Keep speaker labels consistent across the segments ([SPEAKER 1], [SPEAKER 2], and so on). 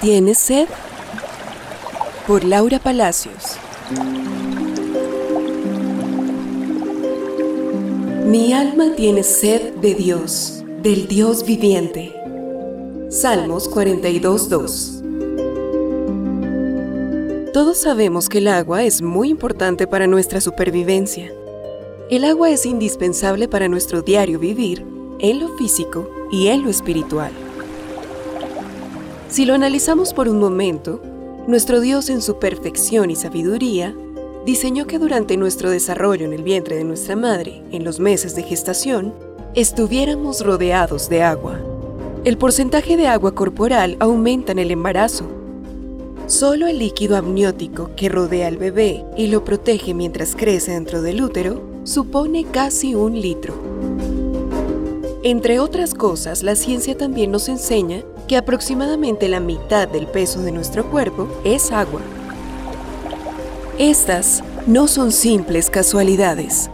[SPEAKER 1] ¿Tienes sed? Por Laura Palacios. Mi alma tiene sed de Dios, del Dios viviente. Salmos 42.2 Todos sabemos que el agua es muy importante para nuestra supervivencia. El agua es indispensable para nuestro diario vivir, en lo físico y en lo espiritual. Si lo analizamos por un momento, nuestro Dios en su perfección y sabiduría diseñó que durante nuestro desarrollo en el vientre de nuestra madre, en los meses de gestación, estuviéramos rodeados de agua. El porcentaje de agua corporal aumenta en el embarazo. Solo el líquido amniótico que rodea al bebé y lo protege mientras crece dentro del útero supone casi un litro. Entre otras cosas, la ciencia también nos enseña que aproximadamente la mitad del peso de nuestro cuerpo es agua. Estas no son simples casualidades.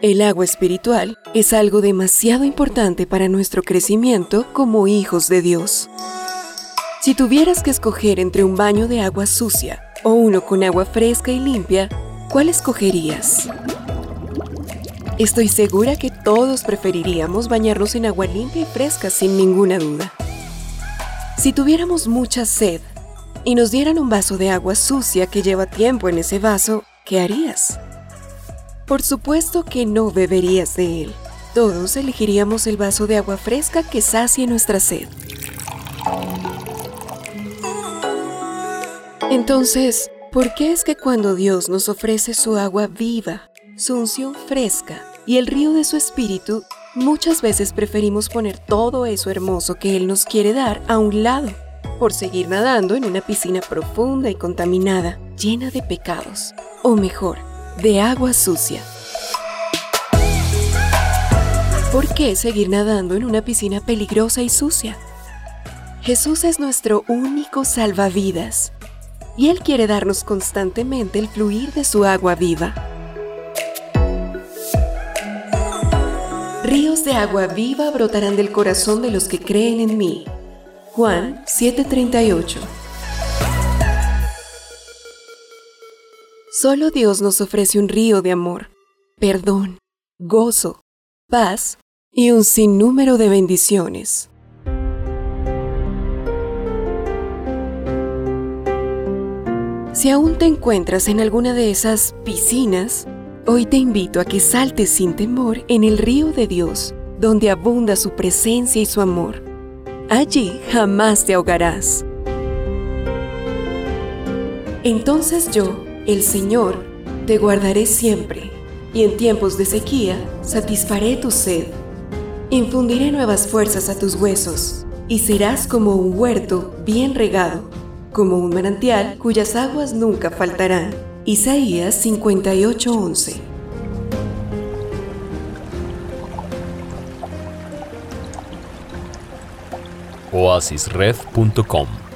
[SPEAKER 1] El agua espiritual es algo demasiado importante para nuestro crecimiento como hijos de Dios. Si tuvieras que escoger entre un baño de agua sucia o uno con agua fresca y limpia, ¿cuál escogerías? Estoy segura que todos preferiríamos bañarnos en agua limpia y fresca sin ninguna duda. Si tuviéramos mucha sed y nos dieran un vaso de agua sucia que lleva tiempo en ese vaso, ¿qué harías? Por supuesto que no beberías de él. Todos elegiríamos el vaso de agua fresca que sacie nuestra sed. Entonces, ¿por qué es que cuando Dios nos ofrece su agua viva, su unción fresca y el río de su espíritu, muchas veces preferimos poner todo eso hermoso que Él nos quiere dar a un lado, por seguir nadando en una piscina profunda y contaminada, llena de pecados, o mejor, de agua sucia. ¿Por qué seguir nadando en una piscina peligrosa y sucia? Jesús es nuestro único salvavidas y Él quiere darnos constantemente el fluir de su agua viva. De agua viva brotarán del corazón de los que creen en mí. Juan 7:38 Solo Dios nos ofrece un río de amor, perdón, gozo, paz y un sinnúmero de bendiciones. Si aún te encuentras en alguna de esas piscinas, Hoy te invito a que saltes sin temor en el río de Dios, donde abunda su presencia y su amor. Allí jamás te ahogarás. Entonces yo, el Señor, te guardaré siempre, y en tiempos de sequía satisfaré tu sed. Infundiré nuevas fuerzas a tus huesos, y serás como un huerto bien regado, como un manantial cuyas aguas nunca faltarán. Isaías 58:11
[SPEAKER 2] oasisred.com